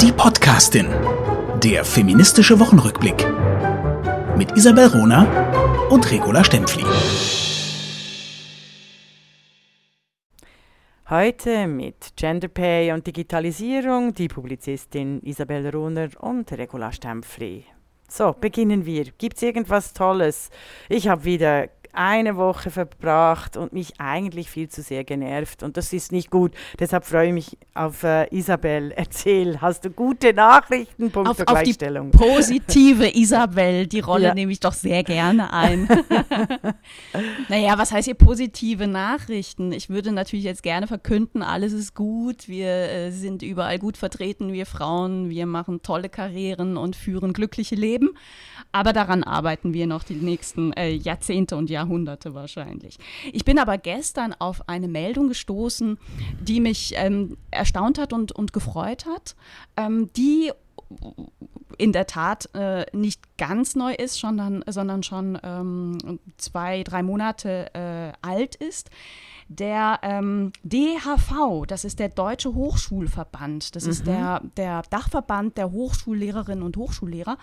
Die Podcastin. Der feministische Wochenrückblick. Mit Isabel Rona und Regula Stempfli. Heute mit Gender Pay und Digitalisierung die Publizistin Isabel Rohner und Regula Stempfli. So, beginnen wir. Gibt es irgendwas Tolles? Ich habe wieder eine Woche verbracht und mich eigentlich viel zu sehr genervt. Und das ist nicht gut. Deshalb freue ich mich auf äh, Isabel. Erzähl, hast du gute Nachrichten? Punkt auf, auf die positive Isabel, die Rolle ja. nehme ich doch sehr gerne ein. naja, was heißt hier positive Nachrichten? Ich würde natürlich jetzt gerne verkünden, alles ist gut, wir äh, sind überall gut vertreten, wir Frauen, wir machen tolle Karrieren und führen glückliche Leben. Aber daran arbeiten wir noch die nächsten äh, Jahrzehnte und Jahrhunderte wahrscheinlich. Ich bin aber gestern auf eine Meldung gestoßen, die mich ähm, erstaunt hat und, und gefreut hat, ähm, die in der Tat äh, nicht ganz neu ist, sondern, sondern schon ähm, zwei, drei Monate äh, alt ist. Der ähm, DHV, das ist der Deutsche Hochschulverband, das mhm. ist der, der Dachverband der Hochschullehrerinnen und Hochschullehrer,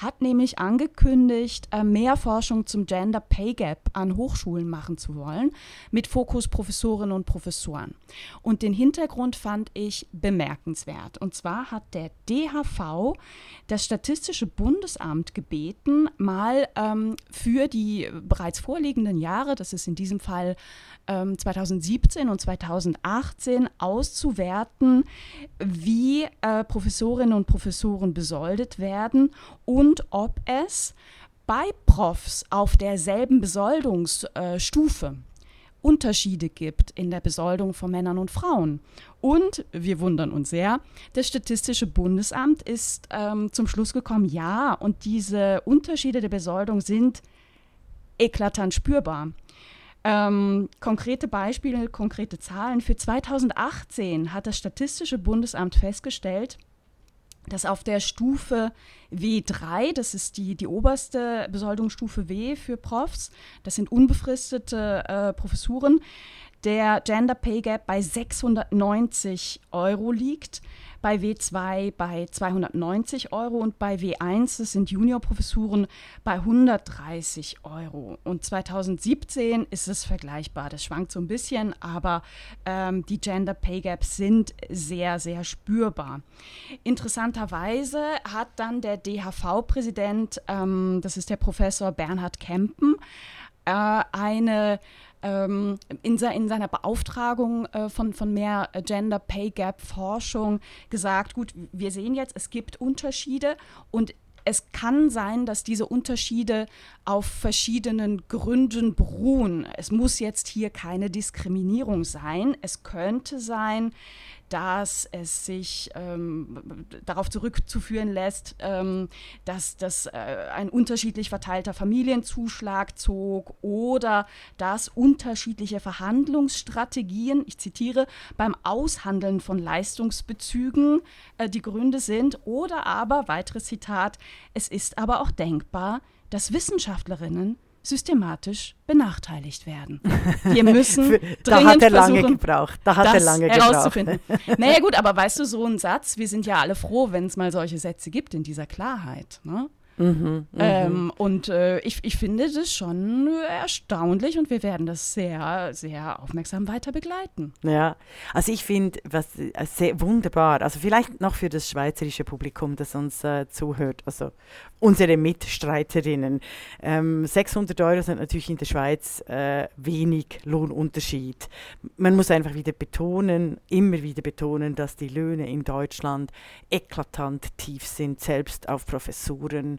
hat nämlich angekündigt, äh, mehr Forschung zum Gender Pay Gap an Hochschulen machen zu wollen, mit Fokus Professorinnen und Professoren. Und den Hintergrund fand ich bemerkenswert. Und zwar hat der DHV das Statistische Bundesamt gebeten, mal ähm, für die bereits vorliegenden Jahre, das ist in diesem Fall ähm, 2017 und 2018 auszuwerten, wie äh, Professorinnen und Professoren besoldet werden und ob es bei Profs auf derselben Besoldungsstufe äh, Unterschiede gibt in der Besoldung von Männern und Frauen. Und wir wundern uns sehr, das Statistische Bundesamt ist ähm, zum Schluss gekommen, ja, und diese Unterschiede der Besoldung sind eklatant spürbar. Ähm, konkrete Beispiele, konkrete Zahlen. Für 2018 hat das Statistische Bundesamt festgestellt, dass auf der Stufe W3, das ist die, die oberste Besoldungsstufe W für Profs, das sind unbefristete äh, Professuren, der Gender Pay Gap bei 690 Euro liegt bei W2 bei 290 Euro und bei W1, das sind Juniorprofessuren, bei 130 Euro. Und 2017 ist es vergleichbar. Das schwankt so ein bisschen, aber ähm, die Gender Pay Gaps sind sehr, sehr spürbar. Interessanterweise hat dann der DHV-Präsident, ähm, das ist der Professor Bernhard Kempen, äh, eine ähm, in, se in, seiner Beauftragung äh, von, von mehr Gender Pay Gap Forschung gesagt, gut, wir sehen jetzt, es gibt Unterschiede und es kann sein, dass diese Unterschiede auf verschiedenen Gründen beruhen. Es muss jetzt hier keine Diskriminierung sein. Es könnte sein, dass es sich ähm, darauf zurückzuführen lässt, ähm, dass das äh, ein unterschiedlich verteilter Familienzuschlag zog oder dass unterschiedliche Verhandlungsstrategien, ich zitiere, beim Aushandeln von Leistungsbezügen äh, die Gründe sind oder aber, weiteres Zitat, es ist aber auch denkbar, dass Wissenschaftlerinnen systematisch benachteiligt werden. Wir müssen da hat er lange gebraucht. Da hat er lange herauszufinden. gebraucht. naja gut, aber weißt du, so ein Satz, wir sind ja alle froh, wenn es mal solche Sätze gibt in dieser Klarheit. Ne? Mhm, mhm, ähm, und äh, ich, ich finde das schon erstaunlich und wir werden das sehr, sehr aufmerksam weiter begleiten. Ja, also ich finde was äh, sehr wunderbar. Also vielleicht noch für das schweizerische Publikum, das uns äh, zuhört, also unsere Mitstreiterinnen. Ähm, 600 Euro sind natürlich in der Schweiz äh, wenig Lohnunterschied. Man muss einfach wieder betonen, immer wieder betonen, dass die Löhne in Deutschland eklatant tief sind, selbst auf Professuren.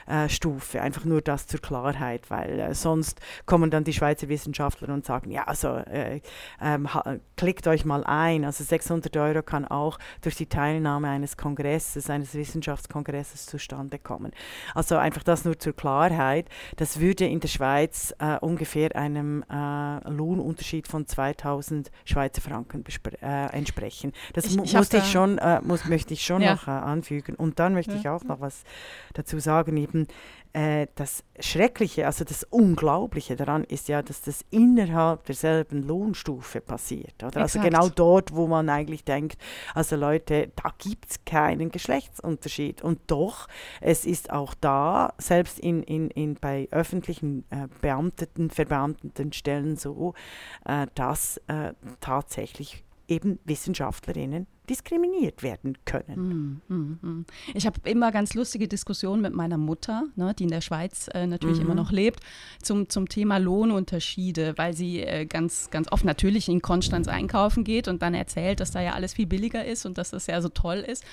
Äh, Stufe. Einfach nur das zur Klarheit, weil äh, sonst kommen dann die Schweizer Wissenschaftler und sagen, ja, also äh, ähm, klickt euch mal ein. Also 600 Euro kann auch durch die Teilnahme eines Kongresses, eines Wissenschaftskongresses zustande kommen. Also einfach das nur zur Klarheit. Das würde in der Schweiz äh, ungefähr einem äh, Lohnunterschied von 2000 Schweizer Franken entsprechen. Das ich, ich musste ich schon, muss, möchte ich schon ja. noch anfügen. Und dann möchte ja. ich auch noch was dazu sagen sagen eben, äh, das Schreckliche, also das Unglaubliche daran ist ja, dass das innerhalb derselben Lohnstufe passiert. Oder? Also genau dort, wo man eigentlich denkt, also Leute, da gibt es keinen Geschlechtsunterschied. Und doch, es ist auch da, selbst in, in, in bei öffentlichen äh, Beamteten, verbeamteten Stellen so, äh, dass äh, tatsächlich eben Wissenschaftlerinnen diskriminiert werden können. Mm, mm, mm. Ich habe immer ganz lustige Diskussionen mit meiner Mutter, ne, die in der Schweiz äh, natürlich mhm. immer noch lebt, zum, zum Thema Lohnunterschiede, weil sie äh, ganz, ganz oft natürlich in Konstanz einkaufen geht und dann erzählt, dass da ja alles viel billiger ist und dass das ja so toll ist.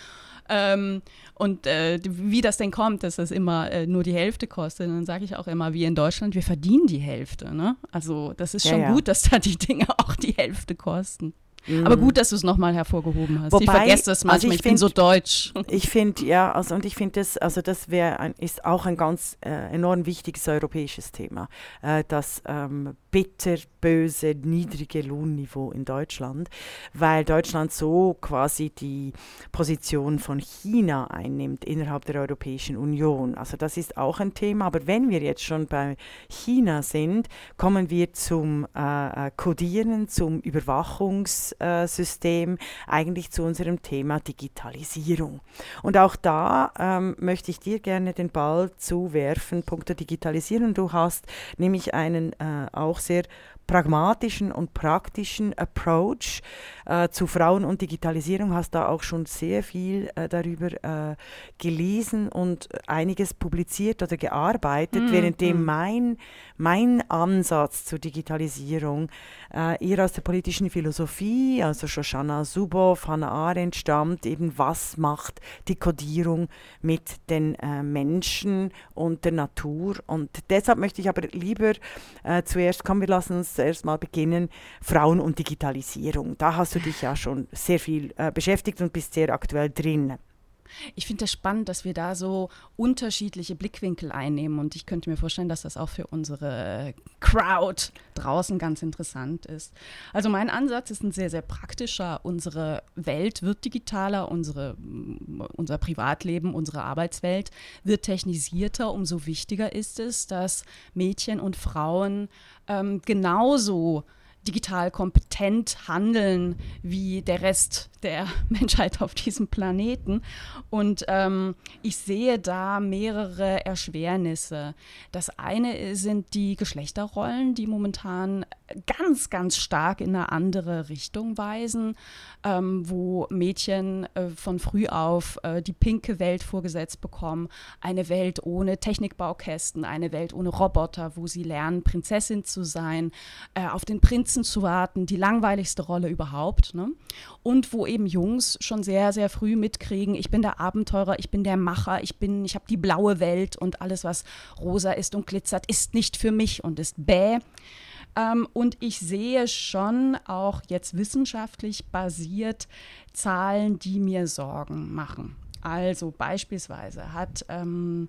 Ähm, und äh, wie das denn kommt, dass das immer äh, nur die Hälfte kostet. Und dann sage ich auch immer, wie in Deutschland, wir verdienen die Hälfte. Ne? Also das ist schon ja, ja. gut, dass da die Dinge auch die Hälfte kosten. Mhm. Aber gut, dass du es nochmal hervorgehoben hast. Wobei, ich vergesse das manchmal, also ich, ich find, bin so deutsch. Ich finde, ja, also und ich finde das, also das wäre ist auch ein ganz äh, enorm wichtiges europäisches Thema. Äh, das ähm, bitterböse, niedrige Lohnniveau in Deutschland, weil Deutschland so quasi die Position von China einnimmt innerhalb der Europäischen Union. Also das ist auch ein Thema. Aber wenn wir jetzt schon bei China sind, kommen wir zum äh, äh Codieren, zum Überwachungssystem, eigentlich zu unserem Thema Digitalisierung. Und auch da ähm, möchte ich dir gerne den Ball zuwerfen, Punkte Digitalisierung. Du hast nämlich einen äh, auch sehr pragmatischen und praktischen Approach äh, zu Frauen und Digitalisierung. Hast da auch schon sehr viel äh, darüber äh, gelesen und einiges publiziert oder gearbeitet, mm, währenddem mm. mein, mein Ansatz zur Digitalisierung äh, eher aus der politischen Philosophie, also Shoshana Zuboff, Hannah Arendt stammt, eben was macht die Kodierung mit den äh, Menschen und der Natur. Und deshalb möchte ich aber lieber äh, zuerst, kommen wir lassen uns zuerst mal beginnen, Frauen und Digitalisierung. Da hast du dich ja schon sehr viel äh, beschäftigt und bist sehr aktuell drin. Ich finde es das spannend, dass wir da so unterschiedliche Blickwinkel einnehmen und ich könnte mir vorstellen, dass das auch für unsere Crowd draußen ganz interessant ist. Also mein Ansatz ist ein sehr, sehr praktischer. Unsere Welt wird digitaler, unsere, unser Privatleben, unsere Arbeitswelt wird technisierter. Umso wichtiger ist es, dass Mädchen und Frauen ähm, genauso digital kompetent handeln wie der Rest der Menschheit auf diesem Planeten. Und ähm, ich sehe da mehrere Erschwernisse. Das eine sind die Geschlechterrollen, die momentan ganz, ganz stark in eine andere Richtung weisen, ähm, wo Mädchen äh, von früh auf äh, die pinke Welt vorgesetzt bekommen. Eine Welt ohne Technikbaukästen, eine Welt ohne Roboter, wo sie lernen, Prinzessin zu sein, äh, auf den Prinzen zu warten, die langweiligste Rolle überhaupt. Ne? Und wo eben Jungs schon sehr, sehr früh mitkriegen, ich bin der Abenteurer, ich bin der Macher, ich bin, ich habe die blaue Welt und alles, was rosa ist und glitzert, ist nicht für mich und ist bäh. Ähm, und ich sehe schon auch jetzt wissenschaftlich basiert Zahlen, die mir Sorgen machen. Also beispielsweise hat ähm,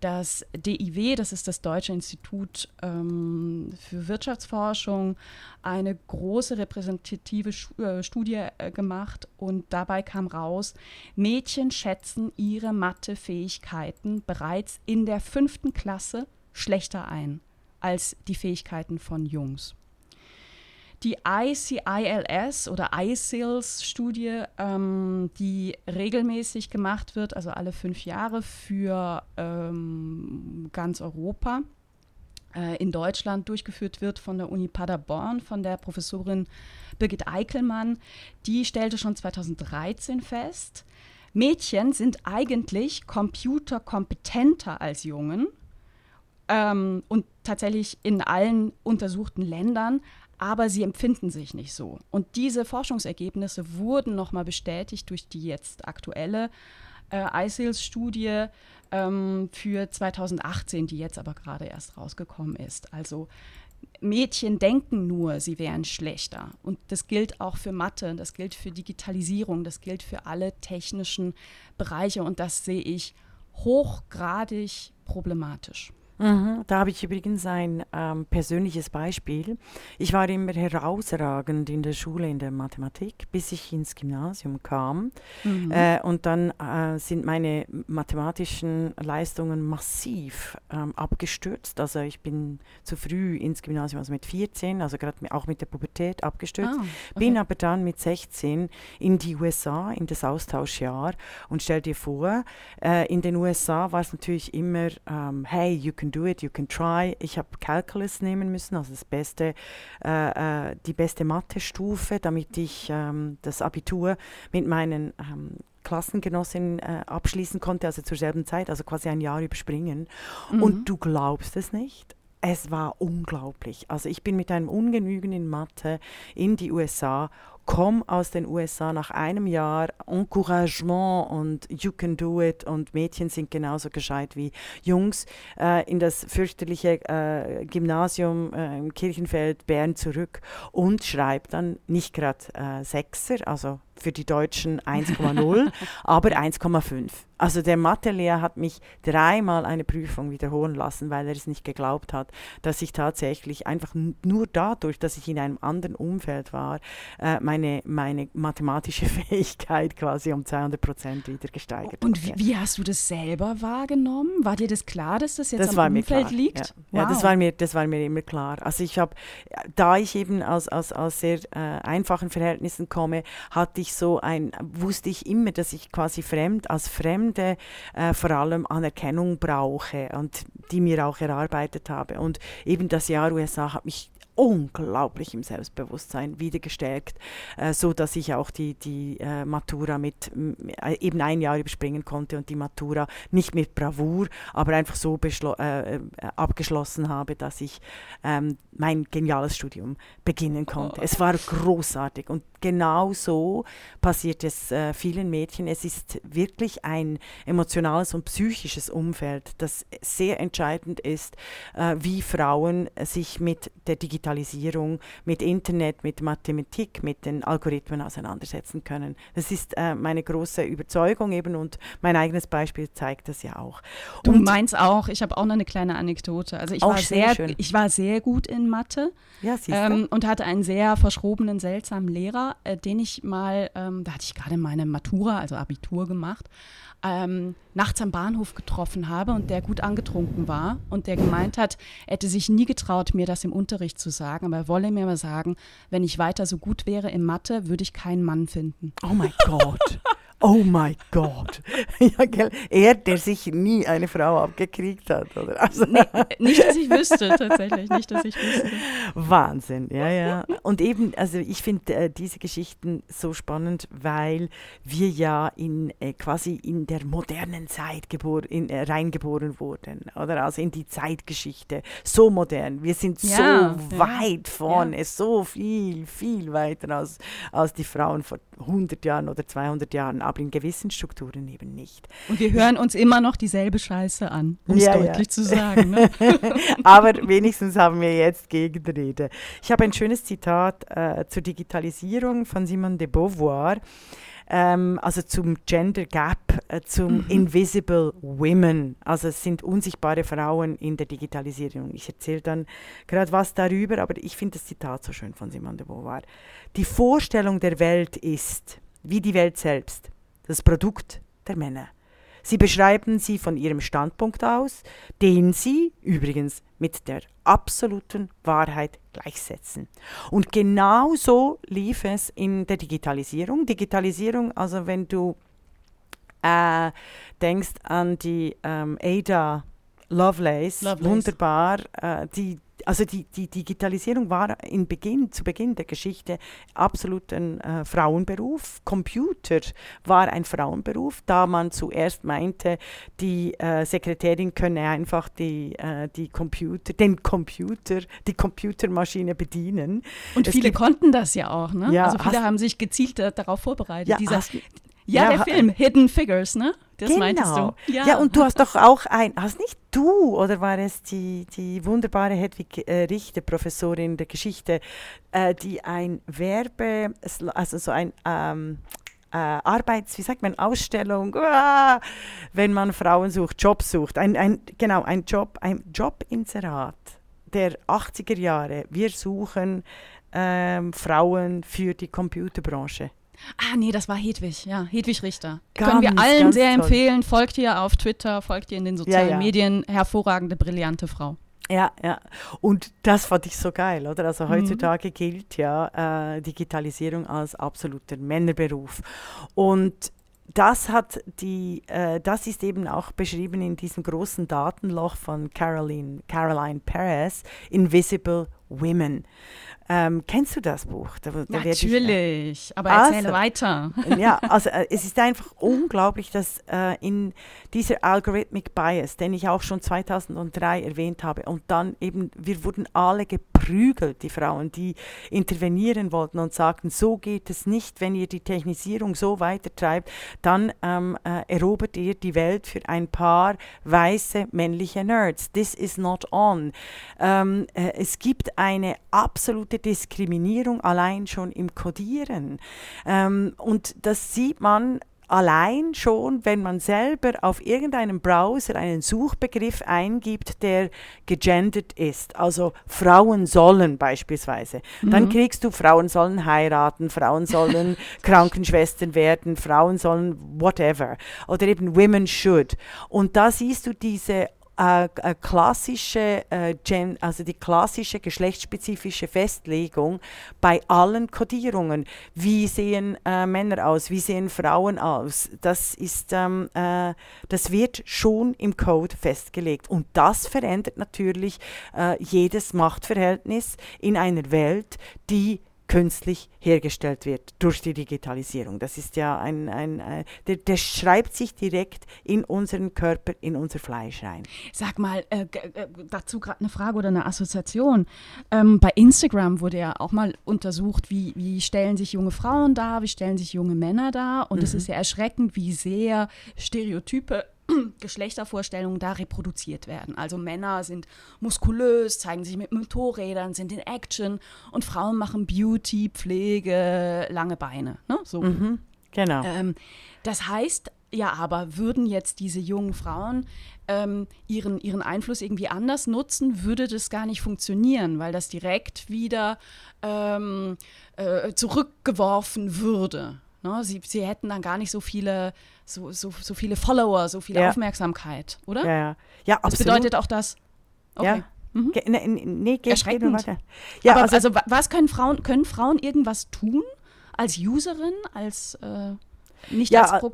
das DIW, das ist das Deutsche Institut ähm, für Wirtschaftsforschung, eine große repräsentative äh, Studie äh, gemacht und dabei kam raus, Mädchen schätzen ihre Mathefähigkeiten bereits in der fünften Klasse schlechter ein als die Fähigkeiten von Jungs. Die ICILS oder ICILS-Studie, ähm, die regelmäßig gemacht wird, also alle fünf Jahre für ähm, ganz Europa, äh, in Deutschland durchgeführt wird von der Uni Paderborn, von der Professorin Birgit Eickelmann, die stellte schon 2013 fest, Mädchen sind eigentlich computerkompetenter als Jungen ähm, und tatsächlich in allen untersuchten Ländern, aber sie empfinden sich nicht so. Und diese Forschungsergebnisse wurden nochmal bestätigt durch die jetzt aktuelle äh, ISILS-Studie ähm, für 2018, die jetzt aber gerade erst rausgekommen ist. Also Mädchen denken nur, sie wären schlechter. Und das gilt auch für Mathe, das gilt für Digitalisierung, das gilt für alle technischen Bereiche. Und das sehe ich hochgradig problematisch. Mhm, da habe ich übrigens ein ähm, persönliches Beispiel. Ich war immer herausragend in der Schule in der Mathematik, bis ich ins Gymnasium kam. Mhm. Äh, und dann äh, sind meine mathematischen Leistungen massiv ähm, abgestürzt. Also ich bin zu früh ins Gymnasium, also mit 14, also gerade auch mit der Pubertät abgestürzt. Ah, okay. Bin aber dann mit 16 in die USA, in das Austauschjahr. Und stell dir vor, äh, in den USA war es natürlich immer, ähm, hey, you can do it, you can try. Ich habe Calculus nehmen müssen, also das beste, äh, äh, die beste Mathe-Stufe, damit ich ähm, das Abitur mit meinen ähm, Klassengenossinnen äh, abschließen konnte, also zur selben Zeit, also quasi ein Jahr überspringen. Mhm. Und du glaubst es nicht. Es war unglaublich. Also ich bin mit einem Ungenügen in Mathe in die USA komme aus den USA nach einem Jahr Encouragement und You can do it und Mädchen sind genauso gescheit wie Jungs äh, in das fürchterliche äh, Gymnasium äh, im Kirchenfeld Bern zurück und schreibe dann nicht gerade äh, Sechser, also für die Deutschen 1,0, aber 1,5. Also der Mathelehrer hat mich dreimal eine Prüfung wiederholen lassen, weil er es nicht geglaubt hat, dass ich tatsächlich einfach nur dadurch, dass ich in einem anderen Umfeld war, äh, meine, meine mathematische Fähigkeit quasi um 200 Prozent wieder gesteigert Und wie, wie, hast du das selber wahrgenommen? War dir das klar, dass das jetzt das am Umfeld liegt? Ja, wow. ja, das, war mir, das war mir immer klar. Also ich habe, da ich eben aus, aus, aus sehr äh, einfachen Verhältnissen komme, hatte ich so ein, wusste ich immer, dass ich quasi fremd, als Fremd Fremde äh, vor allem Anerkennung brauche und die mir auch erarbeitet habe. Und eben das Jahr USA hat mich unglaublich im Selbstbewusstsein wieder gestärkt, äh, so dass ich auch die, die äh, Matura mit äh, eben ein Jahr überspringen konnte und die Matura nicht mit Bravour, aber einfach so äh, abgeschlossen habe, dass ich ähm, mein geniales Studium beginnen konnte. Oh. Es war großartig und genau so passiert es vielen Mädchen. Es ist wirklich ein emotionales und psychisches Umfeld, das sehr entscheidend ist, wie Frauen sich mit der Digitalisierung, mit Internet, mit Mathematik, mit den Algorithmen auseinandersetzen können. Das ist äh, meine große Überzeugung eben und mein eigenes Beispiel zeigt das ja auch. Du und meinst auch, ich habe auch noch eine kleine Anekdote. Also ich, war sehr, sehr ich war sehr gut in Mathe ja, ähm, und hatte einen sehr verschrobenen, seltsamen Lehrer äh, den ich mal, ähm, da hatte ich gerade meine Matura, also Abitur gemacht, ähm, nachts am Bahnhof getroffen habe und der gut angetrunken war und der gemeint hat, er hätte sich nie getraut, mir das im Unterricht zu sagen, aber er wolle mir mal sagen, wenn ich weiter so gut wäre in Mathe, würde ich keinen Mann finden. Oh mein Gott. Oh mein Gott. ja, gell? Er, der sich nie eine Frau abgekriegt hat, oder? Also nee, nicht, dass ich wüsste, tatsächlich. Nicht, dass ich wüsste. Wahnsinn, ja, ja. Und eben, also ich finde äh, diese Geschichten so spannend, weil wir ja in äh, quasi in der modernen Zeit gebor in, äh, reingeboren wurden, oder? Also in die Zeitgeschichte. So modern. Wir sind ja, so ja. weit vorne, ja. so viel, viel weiter als, als die Frauen vor 100 Jahren oder 200 Jahren aber in gewissen Strukturen eben nicht. Und wir hören uns immer noch dieselbe Scheiße an, um es ja, deutlich ja. zu sagen. Ne? aber wenigstens haben wir jetzt Gegenrede. Ich habe ein schönes Zitat äh, zur Digitalisierung von Simone de Beauvoir ähm, also zum Gender Gap, äh, zum mhm. Invisible Women. Also es sind unsichtbare Frauen in der Digitalisierung. Ich erzähle dann gerade was darüber, aber ich finde das Zitat so schön von Simone de Beauvoir. Die Vorstellung der Welt ist, wie die Welt selbst, das Produkt der Männer. Sie beschreiben sie von ihrem Standpunkt aus, den sie übrigens mit der absoluten Wahrheit gleichsetzen. Und genau so lief es in der Digitalisierung. Digitalisierung, also wenn du äh, denkst an die ähm, Ada Lovelace, Lovelace. wunderbar, äh, die also die, die Digitalisierung war in Beginn, zu Beginn der Geschichte absolut ein äh, Frauenberuf. Computer war ein Frauenberuf, da man zuerst meinte, die äh, Sekretärin könne einfach die, äh, die Computer, den Computer, die Computermaschine bedienen. Und es viele konnten das ja auch, ne? Ja, also viele haben sich gezielt darauf vorbereitet. Ja, Dieser, hast, ja, der Film, Hidden Figures, ne? Das genau. meintest du. Ja. ja, und du hast doch auch ein, hast nicht du oder war es die, die wunderbare Hedwig äh, Richter, Professorin der Geschichte, äh, die ein Werbe, also so ein, ähm, äh, Arbeits, wie sagt man, Ausstellung, uh, wenn man Frauen sucht, Jobs sucht. Ein, ein, genau, ein Job, ein Jobinserat der 80er Jahre. Wir suchen ähm, Frauen für die Computerbranche. Ah, nee, das war Hedwig, ja, Hedwig Richter. Ganz, Können wir allen sehr toll. empfehlen. Folgt ihr auf Twitter, folgt ihr in den sozialen ja, ja. Medien. Hervorragende, brillante Frau. Ja, ja. Und das fand ich so geil, oder? Also mhm. heutzutage mhm. gilt ja äh, Digitalisierung als absoluter Männerberuf. Und das hat die, äh, das ist eben auch beschrieben in diesem großen Datenloch von Caroline, Caroline Perez, Invisible Women. Ähm, kennst du das Buch? Da, da Natürlich, ich, äh, aber erzähle also, weiter. ja, also äh, es ist einfach unglaublich, dass äh, in dieser Algorithmic Bias, den ich auch schon 2003 erwähnt habe, und dann eben, wir wurden alle geprügelt, die Frauen, die intervenieren wollten und sagten, so geht es nicht, wenn ihr die Technisierung so weitertreibt, dann ähm, äh, erobert ihr die Welt für ein paar weiße männliche Nerds. This is not on. Ähm, äh, es gibt eine absolute Diskriminierung allein schon im Codieren. Ähm, und das sieht man allein schon, wenn man selber auf irgendeinem Browser einen Suchbegriff eingibt, der gegendert ist, also Frauen sollen beispielsweise, mhm. dann kriegst du Frauen sollen heiraten, Frauen sollen Krankenschwestern werden, Frauen sollen whatever oder eben Women should. Und da siehst du diese äh, äh, klassische, äh, Gen, also die klassische geschlechtsspezifische Festlegung bei allen Kodierungen. Wie sehen äh, Männer aus? Wie sehen Frauen aus? Das ist, ähm, äh, das wird schon im Code festgelegt und das verändert natürlich äh, jedes Machtverhältnis in einer Welt, die künstlich hergestellt wird durch die Digitalisierung. Das ist ja ein, ein, ein der, der, schreibt sich direkt in unseren Körper, in unser Fleisch rein. Sag mal, äh, äh, dazu gerade eine Frage oder eine Assoziation. Ähm, bei Instagram wurde ja auch mal untersucht, wie, wie stellen sich junge Frauen dar, wie stellen sich junge Männer dar. Und es mhm. ist ja erschreckend, wie sehr Stereotype Geschlechtervorstellungen da reproduziert werden. Also Männer sind muskulös, zeigen sich mit Motorrädern, sind in Action und Frauen machen Beauty, Pflege, lange Beine. Ne? So. Mhm, genau. Ähm, das heißt ja aber, würden jetzt diese jungen Frauen ähm, ihren, ihren Einfluss irgendwie anders nutzen, würde das gar nicht funktionieren, weil das direkt wieder ähm, äh, zurückgeworfen würde. Ne? Sie, sie hätten dann gar nicht so viele, so, so, so viele Follower, so viel ja. Aufmerksamkeit, oder? Ja, ja. ja absolut. Das bedeutet auch das. Okay. Ja. Mhm. Nee, nee, geht, Erschreckend. Weiter. Ja, Aber also, also, was können Frauen, können Frauen irgendwas tun als Userin, als äh, nicht ja, als Pro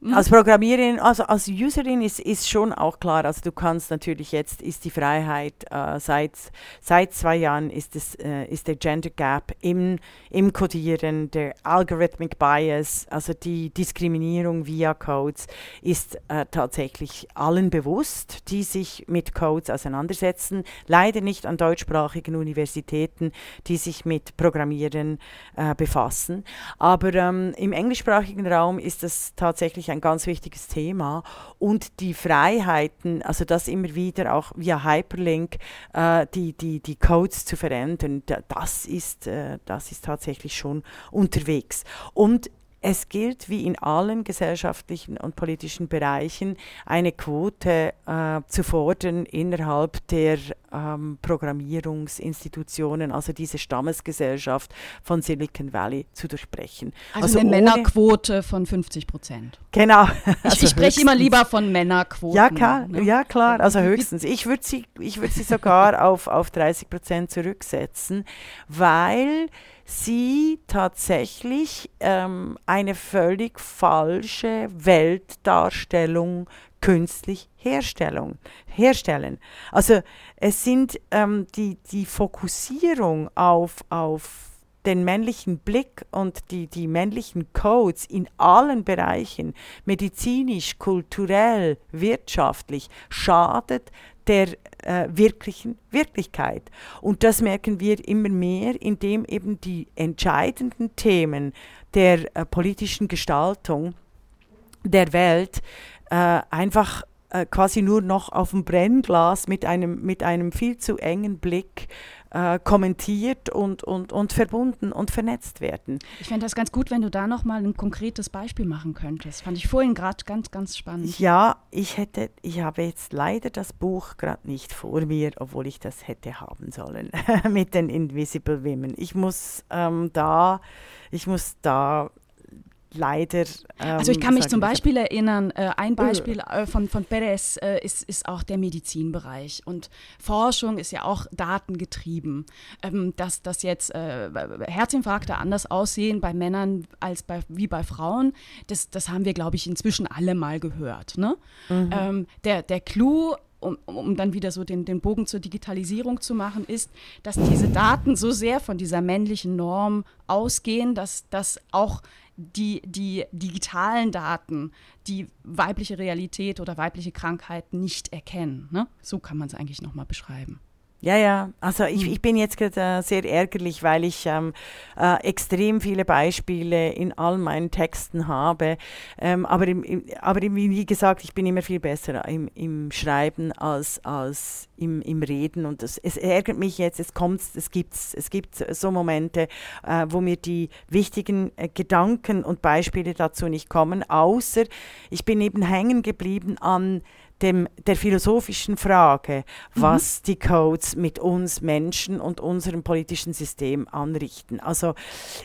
Mhm. Als Programmiererin, also als Userin ist, ist schon auch klar, also du kannst natürlich jetzt, ist die Freiheit, äh, seit, seit zwei Jahren ist, es, äh, ist der Gender Gap im, im Codieren, der Algorithmic Bias, also die Diskriminierung via Codes, ist äh, tatsächlich allen bewusst, die sich mit Codes auseinandersetzen. Leider nicht an deutschsprachigen Universitäten, die sich mit Programmieren äh, befassen. Aber ähm, im englischsprachigen Raum ist das tatsächlich ein ganz wichtiges Thema. Und die Freiheiten, also das immer wieder auch via Hyperlink, äh, die, die, die Codes zu verändern, das ist, äh, das ist tatsächlich schon unterwegs. Und es gilt wie in allen gesellschaftlichen und politischen Bereichen eine Quote äh, zu fordern innerhalb der ähm, Programmierungsinstitutionen, also diese Stammesgesellschaft von Silicon Valley zu durchbrechen. Also, also eine Männerquote von 50 Prozent. Genau. Also ich, ich spreche immer lieber von Männerquoten. Ja, klar, ne? ja, klar also höchstens. Ich würde sie, würd sie sogar auf, auf 30 Prozent zurücksetzen, weil sie tatsächlich ähm, eine völlig falsche Weltdarstellung künstlich Herstellung, herstellen. Also es sind ähm, die, die Fokussierung auf, auf den männlichen Blick und die, die männlichen Codes in allen Bereichen, medizinisch, kulturell, wirtschaftlich, schadet der äh, wirklichen Wirklichkeit. Und das merken wir immer mehr, indem eben die entscheidenden Themen der äh, politischen Gestaltung der Welt äh, einfach äh, quasi nur noch auf dem Brennglas mit einem, mit einem viel zu engen Blick äh, kommentiert und, und, und verbunden und vernetzt werden. Ich fände das ganz gut, wenn du da nochmal ein konkretes Beispiel machen könntest. Fand ich vorhin gerade ganz, ganz spannend. Ja, ich hätte, ich habe jetzt leider das Buch gerade nicht vor mir, obwohl ich das hätte haben sollen mit den Invisible Women. Ich muss ähm, da, ich muss da leider. Ähm, also ich kann mich zum Beispiel erinnern, äh, ein Beispiel äh, von, von Perez äh, ist, ist auch der Medizinbereich. Und Forschung ist ja auch datengetrieben. Ähm, dass, dass jetzt äh, Herzinfarkte anders aussehen bei Männern als bei, wie bei Frauen, das, das haben wir, glaube ich, inzwischen alle mal gehört. Ne? Mhm. Ähm, der, der Clou um, um dann wieder so den, den Bogen zur Digitalisierung zu machen, ist, dass diese Daten so sehr von dieser männlichen Norm ausgehen, dass das auch die, die digitalen Daten die weibliche Realität oder weibliche Krankheit nicht erkennen. Ne? So kann man es eigentlich nochmal beschreiben. Ja, ja, also ich, hm. ich bin jetzt gerade äh, sehr ärgerlich, weil ich ähm, äh, extrem viele Beispiele in all meinen Texten habe. Ähm, aber, im, im, aber im, wie gesagt, ich bin immer viel besser im, im Schreiben als, als im, im Reden. Und das, es ärgert mich jetzt, es kommt, es gibt, es gibt so Momente, äh, wo mir die wichtigen äh, Gedanken und Beispiele dazu nicht kommen, außer ich bin eben hängen geblieben an dem, der philosophischen Frage, mhm. was die Codes mit uns Menschen und unserem politischen System anrichten. Also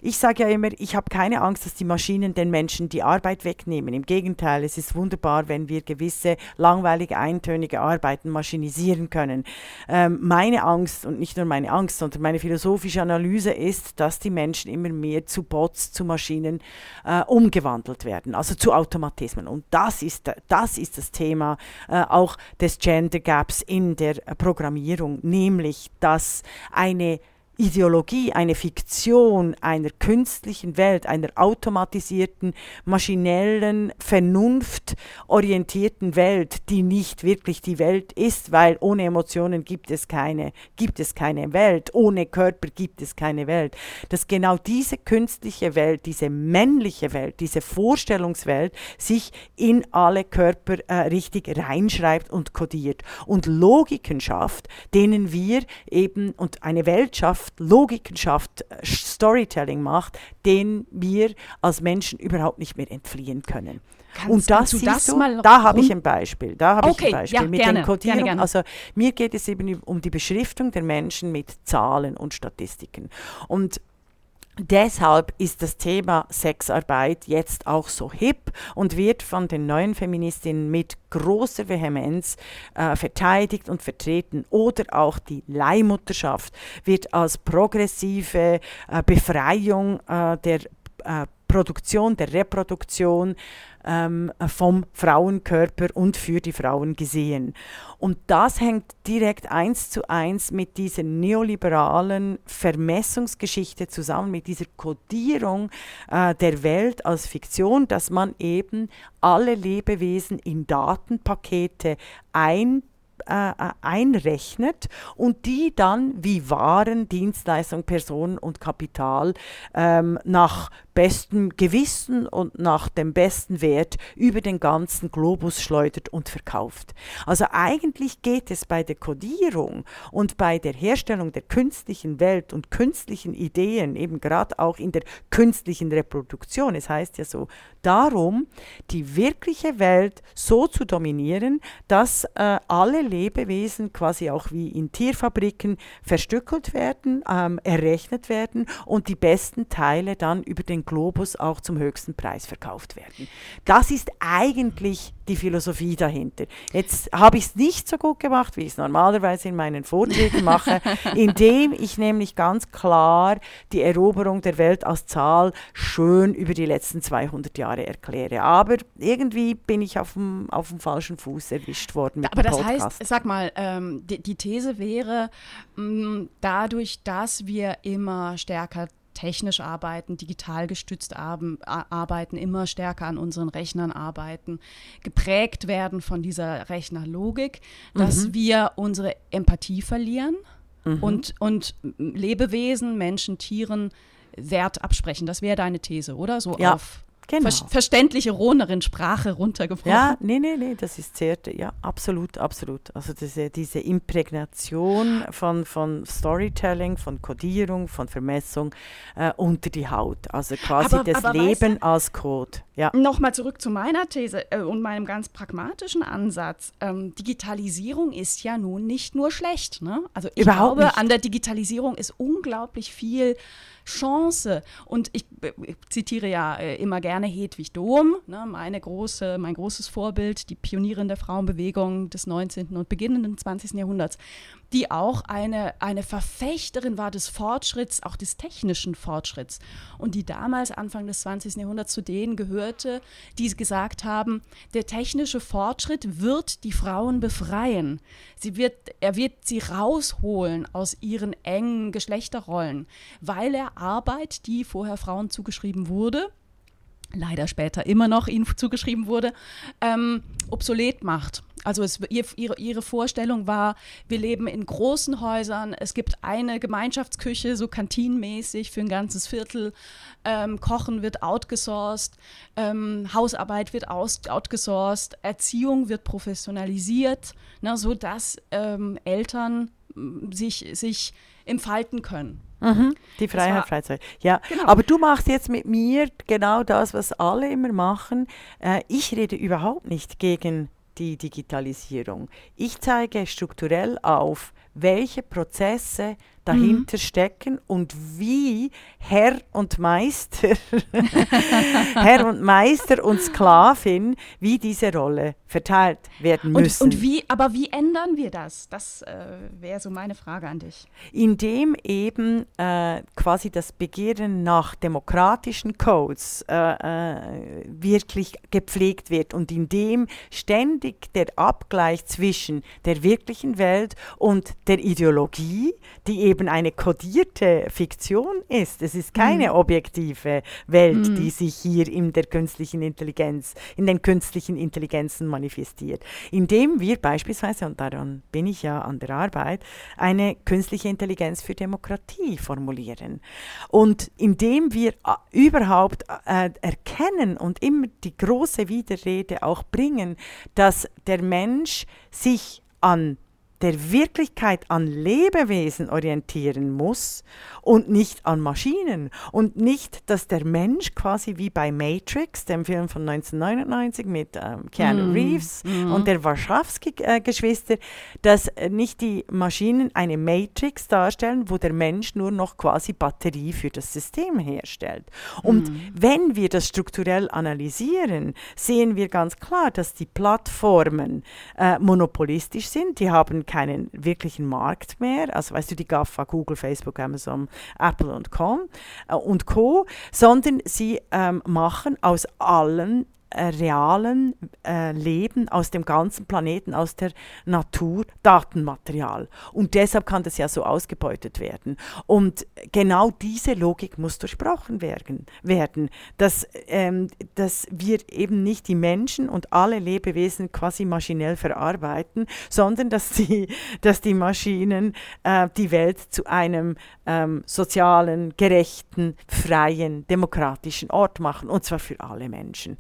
ich sage ja immer, ich habe keine Angst, dass die Maschinen den Menschen die Arbeit wegnehmen. Im Gegenteil, es ist wunderbar, wenn wir gewisse langweilige, eintönige Arbeiten maschinisieren können. Ähm, meine Angst, und nicht nur meine Angst, sondern meine philosophische Analyse ist, dass die Menschen immer mehr zu Bots, zu Maschinen äh, umgewandelt werden, also zu Automatismen. Und das ist, das ist das Thema, äh, auch des Gender Gaps in der Programmierung, nämlich dass eine Ideologie, eine Fiktion einer künstlichen Welt, einer automatisierten, maschinellen, vernunftorientierten Welt, die nicht wirklich die Welt ist, weil ohne Emotionen gibt es keine, gibt es keine Welt, ohne Körper gibt es keine Welt. Dass genau diese künstliche Welt, diese männliche Welt, diese Vorstellungswelt sich in alle Körper äh, richtig reinschreibt und kodiert und Logiken schafft, denen wir eben und eine Welt schafft, schafft, Logiken schafft, äh, Storytelling macht, den wir als Menschen überhaupt nicht mehr entfliehen können. Kannst, und das, du das du, mal da habe ich ein Beispiel. Da habe okay, ich ein Beispiel ja, mit gerne, den Codierung. Gerne, gerne. Also mir geht es eben um die Beschriftung der Menschen mit Zahlen und Statistiken. Und Deshalb ist das Thema Sexarbeit jetzt auch so hip und wird von den neuen Feministinnen mit großer Vehemenz äh, verteidigt und vertreten. Oder auch die Leihmutterschaft wird als progressive äh, Befreiung äh, der äh, Produktion, der Reproduktion ähm, vom Frauenkörper und für die Frauen gesehen. Und das hängt direkt eins zu eins mit dieser neoliberalen Vermessungsgeschichte zusammen, mit dieser Kodierung äh, der Welt als Fiktion, dass man eben alle Lebewesen in Datenpakete ein äh, äh, einrechnet und die dann wie Waren, Dienstleistungen, Personen und Kapital ähm, nach bestem Gewissen und nach dem besten Wert über den ganzen Globus schleudert und verkauft. Also eigentlich geht es bei der Kodierung und bei der Herstellung der künstlichen Welt und künstlichen Ideen, eben gerade auch in der künstlichen Reproduktion, es heißt ja so, darum, die wirkliche Welt so zu dominieren, dass äh, alle Lebewesen quasi auch wie in Tierfabriken verstückelt werden, ähm, errechnet werden und die besten Teile dann über den Globus auch zum höchsten Preis verkauft werden. Das ist eigentlich die Philosophie dahinter. Jetzt habe ich es nicht so gut gemacht, wie ich es normalerweise in meinen Vorträgen mache, indem ich nämlich ganz klar die Eroberung der Welt als Zahl schön über die letzten 200 Jahre erkläre. Aber irgendwie bin ich auf dem, auf dem falschen Fuß erwischt worden. Mit Aber das Podcast. heißt, sag mal, ähm, die, die, These wäre, mh, mm, dadurch, dass wir immer stärker technisch arbeiten, digital gestützt arbeiten, immer stärker an unseren Rechnern arbeiten, geprägt werden von dieser Rechnerlogik, dass mhm. wir unsere Empathie verlieren mhm. und, und Lebewesen, Menschen, Tieren Wert absprechen. Das wäre deine These, oder? So ja. auf Genau. ver verständliche Ronerin-Sprache runtergebrochen. Ja, nee, nee, nee, das ist sehr, ja, absolut, absolut. Also diese, diese Imprägnation von, von Storytelling, von Codierung, von Vermessung äh, unter die Haut. Also quasi Aber- das aber Leben weißt als Code. Ja. Nochmal zurück zu meiner These äh, und meinem ganz pragmatischen Ansatz. Ähm, Digitalisierung ist ja nun nicht nur schlecht. Ne? Also ich Überhaupt glaube, nicht. an der Digitalisierung ist unglaublich viel Chance. Und ich, ich zitiere ja äh, immer gerne Hedwig Dohm, ne? meine große, mein großes Vorbild, die Pionierin der Frauenbewegung des 19. und beginnenden 20. Jahrhunderts, die auch eine, eine Verfechterin war des Fortschritts, auch des technischen Fortschritts. Und die damals, Anfang des 20. Jahrhunderts, zu denen gehörte, die gesagt haben, der technische Fortschritt wird die Frauen befreien. Sie wird, er wird sie rausholen aus ihren engen Geschlechterrollen, weil er Arbeit, die vorher Frauen zugeschrieben wurde, leider später immer noch ihnen zugeschrieben wurde, ähm, obsolet macht. Also es, ihr, ihre, ihre Vorstellung war, wir leben in großen Häusern, es gibt eine Gemeinschaftsküche, so kantinenmäßig für ein ganzes Viertel, ähm, Kochen wird outgesourced, ähm, Hausarbeit wird aus, outgesourced, Erziehung wird professionalisiert, ne, sodass ähm, Eltern sich, sich entfalten können. Mhm. Die Freiheit, Freizeit. Ja, Genau. aber du machst jetzt mit mir genau das, was alle immer machen. Äh, ich rede überhaupt nicht gegen die Digitalisierung. Ich zeige strukturell auf, welche Prozesse dahinter stecken und wie Herr und Meister, Herr und Meister und Sklavin, wie diese Rolle verteilt werden Und, müssen. und wie, aber wie ändern wir das? Das äh, wäre so meine Frage an dich. indem eben äh, quasi das Begehren nach demokratischen Codes äh, äh, wirklich gepflegt wird und indem ständig der Abgleich zwischen der wirklichen Welt und der Ideologie, die eben eine kodierte Fiktion ist. Es ist keine objektive Welt, die sich hier in der künstlichen Intelligenz, in den künstlichen Intelligenzen manifestiert. Indem wir beispielsweise, und daran bin ich ja an der Arbeit, eine künstliche Intelligenz für Demokratie formulieren. Und indem wir äh, überhaupt äh, erkennen und immer die große Widerrede auch bringen, dass der Mensch sich an der Wirklichkeit an Lebewesen orientieren muss und nicht an Maschinen. Und nicht, dass der Mensch quasi wie bei Matrix, dem Film von 1999 mit ähm, Keanu Reeves und der Warschawski-Geschwister, dass äh, nicht die Maschinen eine Matrix darstellen, wo der Mensch nur noch quasi Batterie für das System herstellt. Und wenn wir das strukturell analysieren, sehen wir ganz klar, dass die Plattformen äh, monopolistisch sind. Die haben keinen wirklichen Markt mehr. Also weißt du, die GAFA, Google, Facebook, Amazon, Apple und Co. Äh, und Co. Sondern sie ähm, machen aus allen äh, realen äh, Leben aus dem ganzen Planeten, aus der Natur Datenmaterial. Und deshalb kann das ja so ausgebeutet werden. Und genau diese Logik muss durchbrochen werden, werden dass, ähm, dass wir eben nicht die Menschen und alle Lebewesen quasi maschinell verarbeiten, sondern dass die, dass die Maschinen äh, die Welt zu einem ähm, sozialen, gerechten, freien, demokratischen Ort machen, und zwar für alle Menschen.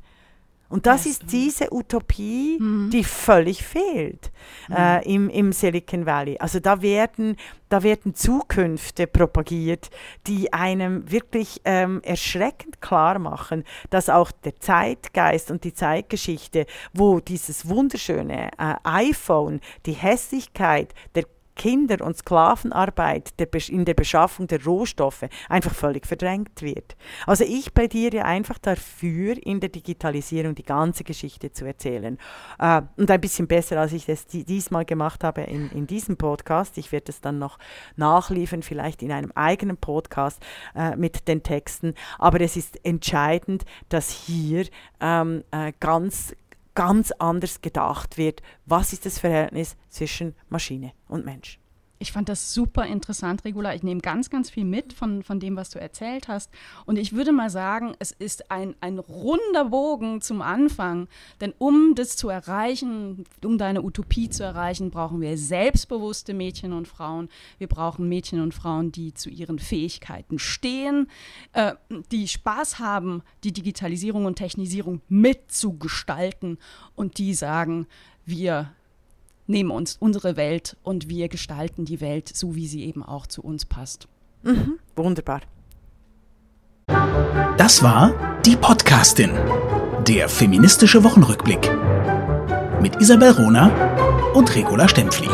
Und das ist diese Utopie, die völlig fehlt äh, im, im Silicon Valley. Also da werden, da werden Zukünfte propagiert, die einem wirklich ähm, erschreckend klar machen, dass auch der Zeitgeist und die Zeitgeschichte, wo dieses wunderschöne äh, iPhone die Hässlichkeit der Kinder- und Sklavenarbeit in der Beschaffung der Rohstoffe einfach völlig verdrängt wird. Also ich plädiere einfach dafür, in der Digitalisierung die ganze Geschichte zu erzählen. Äh, und ein bisschen besser, als ich das di- diesmal gemacht habe in, in diesem Podcast. Ich werde es dann noch nachliefern, vielleicht in einem eigenen Podcast äh, mit den Texten. Aber es ist entscheidend, dass hier ähm, äh, ganz ganz anders gedacht wird, was ist das Verhältnis zwischen Maschine und Mensch. Ich fand das super interessant, Regula. Ich nehme ganz, ganz viel mit von, von dem, was du erzählt hast. Und ich würde mal sagen, es ist ein, ein runder Bogen zum Anfang. Denn um das zu erreichen, um deine Utopie zu erreichen, brauchen wir selbstbewusste Mädchen und Frauen. Wir brauchen Mädchen und Frauen, die zu ihren Fähigkeiten stehen, äh, die Spaß haben, die Digitalisierung und Technisierung mitzugestalten und die sagen, wir nehmen uns unsere Welt und wir gestalten die Welt so, wie sie eben auch zu uns passt. Mhm. Wunderbar. Das war die Podcastin, der feministische Wochenrückblick mit Isabel Rona und Regula Stempfli.